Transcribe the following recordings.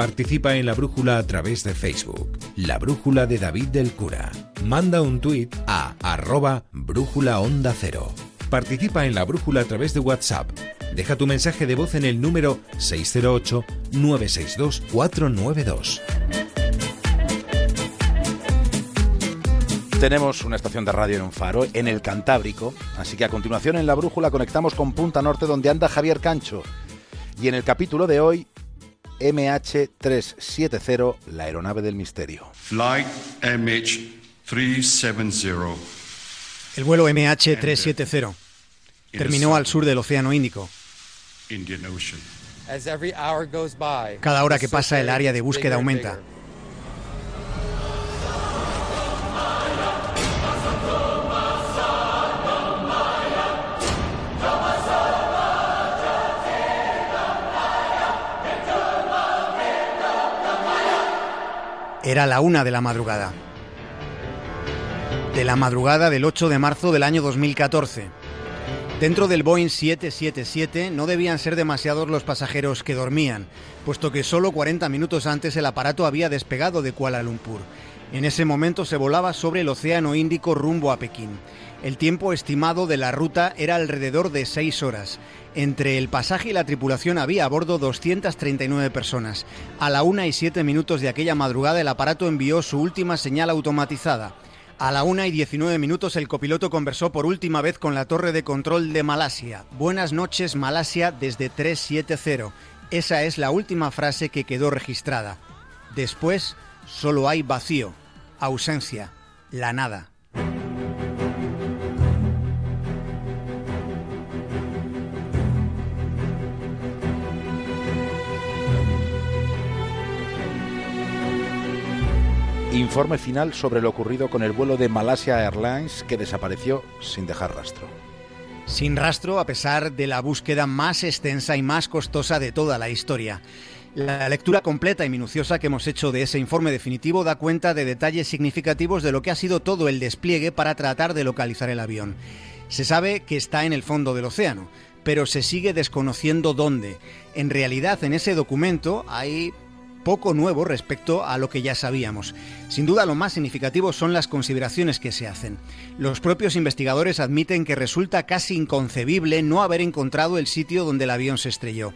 Participa en la brújula a través de Facebook. La brújula de David del Cura. Manda un tuit a arroba brújula onda cero. Participa en la brújula a través de WhatsApp. Deja tu mensaje de voz en el número 608-962-492. Tenemos una estación de radio en un faro, en el Cantábrico, así que a continuación en la brújula conectamos con Punta Norte donde anda Javier Cancho. Y en el capítulo de hoy, MH370, la aeronave del misterio. Flight MH370. El vuelo MH370 terminó al sur del Océano Índico. Cada hora que pasa el área de búsqueda aumenta. Era la una de la madrugada. De la madrugada del 8 de marzo del año 2014. Dentro del Boeing 777 no debían ser demasiados los pasajeros que dormían, puesto que solo 40 minutos antes el aparato había despegado de Kuala Lumpur. En ese momento se volaba sobre el Océano Índico rumbo a Pekín. El tiempo estimado de la ruta era alrededor de 6 horas. Entre el pasaje y la tripulación había a bordo 239 personas. A la una y siete minutos de aquella madrugada el aparato envió su última señal automatizada. A la una y 19 minutos el copiloto conversó por última vez con la torre de control de Malasia. Buenas noches Malasia desde 370. Esa es la última frase que quedó registrada. Después solo hay vacío, ausencia, la nada. Informe final sobre lo ocurrido con el vuelo de Malasia Airlines que desapareció sin dejar rastro. Sin rastro a pesar de la búsqueda más extensa y más costosa de toda la historia. La lectura completa y minuciosa que hemos hecho de ese informe definitivo da cuenta de detalles significativos de lo que ha sido todo el despliegue para tratar de localizar el avión. Se sabe que está en el fondo del océano, pero se sigue desconociendo dónde. En realidad, en ese documento hay poco nuevo respecto a lo que ya sabíamos. Sin duda lo más significativo son las consideraciones que se hacen. Los propios investigadores admiten que resulta casi inconcebible no haber encontrado el sitio donde el avión se estrelló.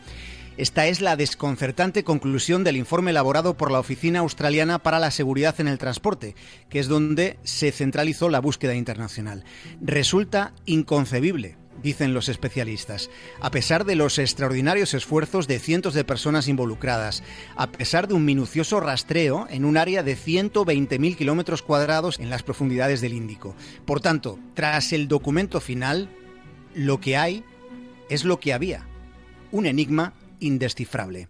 Esta es la desconcertante conclusión del informe elaborado por la Oficina Australiana para la Seguridad en el Transporte, que es donde se centralizó la búsqueda internacional. Resulta inconcebible dicen los especialistas. A pesar de los extraordinarios esfuerzos de cientos de personas involucradas, a pesar de un minucioso rastreo en un área de 120.000 kilómetros cuadrados en las profundidades del Índico. Por tanto, tras el documento final, lo que hay es lo que había. Un enigma indescifrable.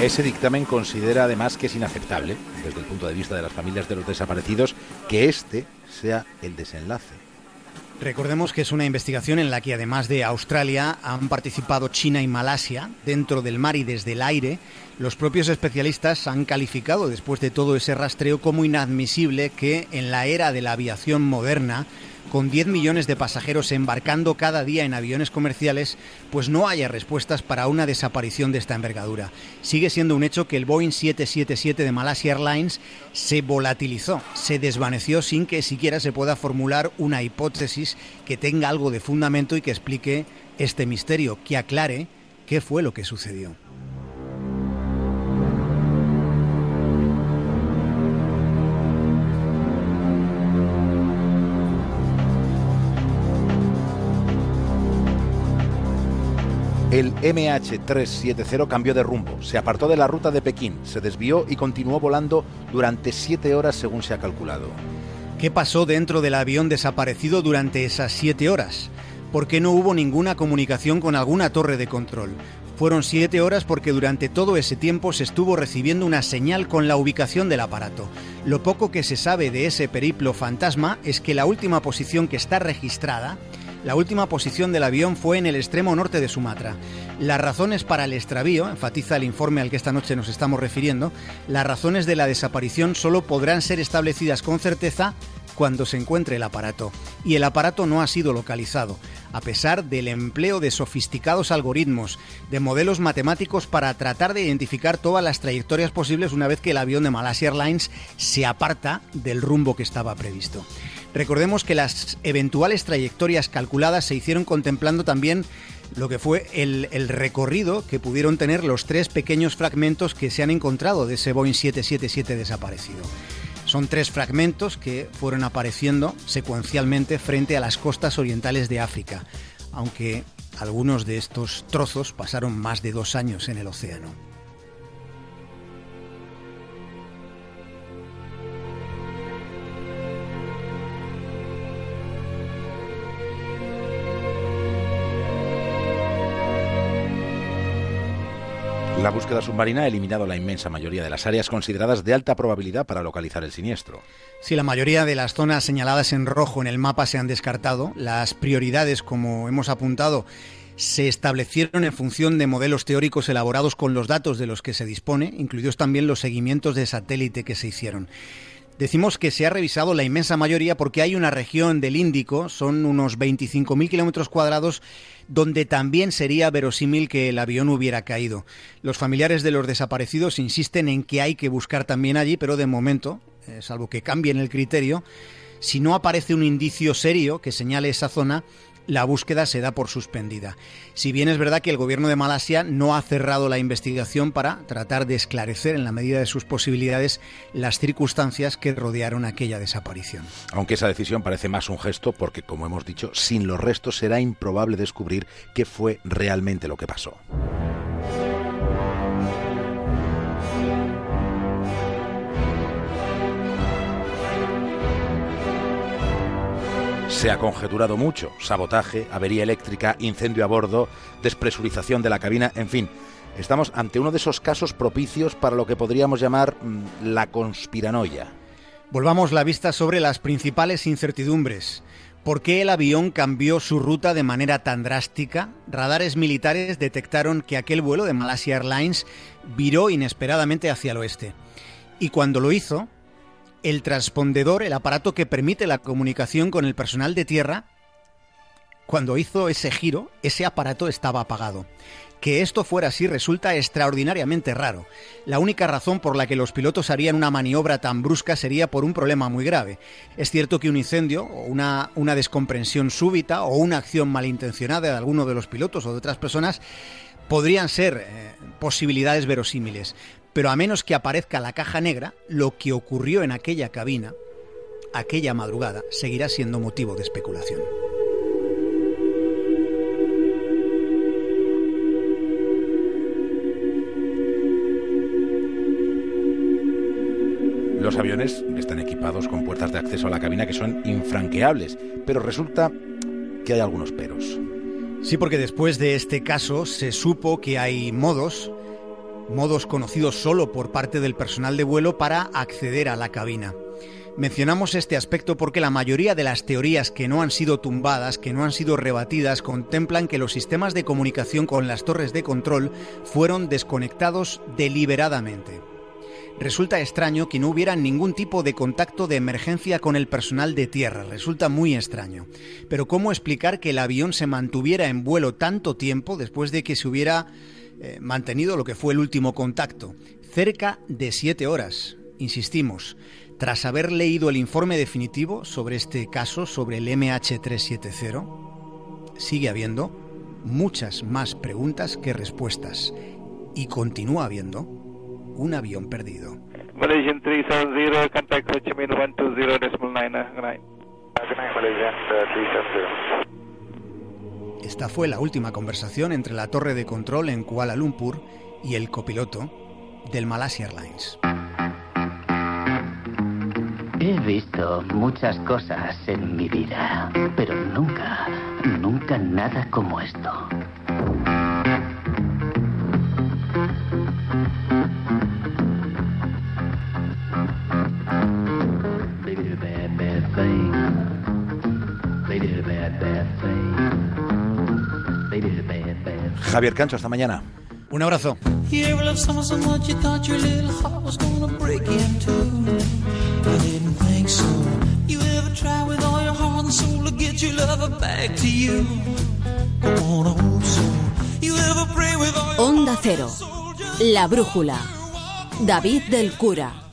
Ese dictamen considera además que es inaceptable, desde el punto de vista de las familias de los desaparecidos, que este sea el desenlace. Recordemos que es una investigación en la que además de Australia han participado China y Malasia dentro del mar y desde el aire. Los propios especialistas han calificado después de todo ese rastreo como inadmisible que en la era de la aviación moderna con 10 millones de pasajeros embarcando cada día en aviones comerciales, pues no haya respuestas para una desaparición de esta envergadura. Sigue siendo un hecho que el Boeing 777 de Malasia Airlines se volatilizó, se desvaneció sin que siquiera se pueda formular una hipótesis que tenga algo de fundamento y que explique este misterio, que aclare qué fue lo que sucedió. El MH370 cambió de rumbo, se apartó de la ruta de Pekín, se desvió y continuó volando durante siete horas según se ha calculado. ¿Qué pasó dentro del avión desaparecido durante esas siete horas? ¿Por qué no hubo ninguna comunicación con alguna torre de control? Fueron siete horas porque durante todo ese tiempo se estuvo recibiendo una señal con la ubicación del aparato. Lo poco que se sabe de ese periplo fantasma es que la última posición que está registrada La última posición del avión fue en el extremo norte de Sumatra. Las razones para el extravío, enfatiza el informe al que esta noche nos estamos refiriendo, las razones de la desaparición solo podrán ser establecidas con certeza cuando se encuentre el aparato. Y el aparato no ha sido localizado, a pesar del empleo de sofisticados algoritmos, de modelos matemáticos para tratar de identificar todas las trayectorias posibles una vez que el avión de Malaysia Airlines se aparta del rumbo que estaba previsto. Recordemos que las eventuales trayectorias calculadas se hicieron contemplando también lo que fue el, recorrido que pudieron tener los tres pequeños fragmentos que se han encontrado de ese Boeing 777 desaparecido. Son tres fragmentos que fueron apareciendo secuencialmente frente a las costas orientales de África, aunque algunos de estos trozos pasaron más de dos años en el océano. La búsqueda submarina ha eliminado la inmensa mayoría de las áreas consideradas de alta probabilidad para localizar el siniestro. Si la mayoría de las zonas señaladas en rojo en el mapa se han descartado, las prioridades, como hemos apuntado, se establecieron en función de modelos teóricos elaborados con los datos de los que se dispone, incluidos también los seguimientos de satélite que se hicieron. Decimos que se ha revisado la inmensa mayoría porque hay una región del Índico, son unos 25.000 kilómetros cuadrados, donde también sería verosímil que el avión hubiera caído. Los familiares de los desaparecidos insisten en que hay que buscar también allí, pero de momento, eh, salvo que cambien el criterio, si no aparece un indicio serio que señale esa zona, la búsqueda se da por suspendida. Si bien es verdad que el gobierno de Malasia no ha cerrado la investigación para tratar de esclarecer en la medida de sus posibilidades las circunstancias que rodearon aquella desaparición. Aunque esa decisión parece más un gesto porque, como hemos dicho, sin los restos será improbable descubrir qué fue realmente lo que pasó. Se ha conjeturado mucho. Sabotaje, avería eléctrica, incendio a bordo, despresurización de la cabina, en fin. Estamos ante uno de esos casos propicios para lo que podríamos llamar mm, la conspiranoia. Volvamos la vista sobre las principales incertidumbres. ¿Por qué el avión cambió su ruta de manera tan drástica? Radares militares detectaron que aquel vuelo de Malaysia Airlines viró inesperadamente hacia el oeste. Y cuando lo hizo, el transpondedor, el aparato que permite la comunicación con el personal de tierra, cuando hizo ese giro, ese aparato estaba apagado. Que esto fuera así resulta extraordinariamente raro. La única razón por la que los pilotos harían una maniobra tan brusca sería por un problema muy grave. Es cierto que un incendio, una, una descomprensión súbita, o una acción malintencionada de alguno de los pilotos o de otras personas, podrían ser eh, posibilidades verosímiles. Pero a menos que aparezca la caja negra, lo que ocurrió en aquella cabina, aquella madrugada, seguirá siendo motivo de especulación. Los aviones están equipados con puertas de acceso a la cabina que son infranqueables, pero resulta que hay algunos peros. Sí, porque después de este caso se supo que hay modos modos conocidos solo por parte del personal de vuelo para acceder a la cabina. Mencionamos este aspecto porque la mayoría de las teorías que no han sido tumbadas, que no han sido rebatidas, contemplan que los sistemas de comunicación con las torres de control fueron desconectados deliberadamente. Resulta extraño que no hubiera ningún tipo de contacto de emergencia con el personal de tierra, resulta muy extraño. Pero ¿cómo explicar que el avión se mantuviera en vuelo tanto tiempo después de que se hubiera eh, mantenido lo que fue el último contacto, cerca de siete horas. Insistimos, tras haber leído el informe definitivo sobre este caso, sobre el MH370, sigue habiendo muchas más preguntas que respuestas y continúa habiendo un avión perdido. Malaysian 370, contact Ho Chi Minh 120.999. Malaysian 370. Esta fue la última conversación entre la torre de control en Kuala Lumpur y el copiloto del Malaysia Airlines. He visto muchas cosas en mi vida, pero nunca, nunca nada como esto. Javier Cancho, hasta mañana. Un abrazo. Onda Cero. La Brújula. David del Cura.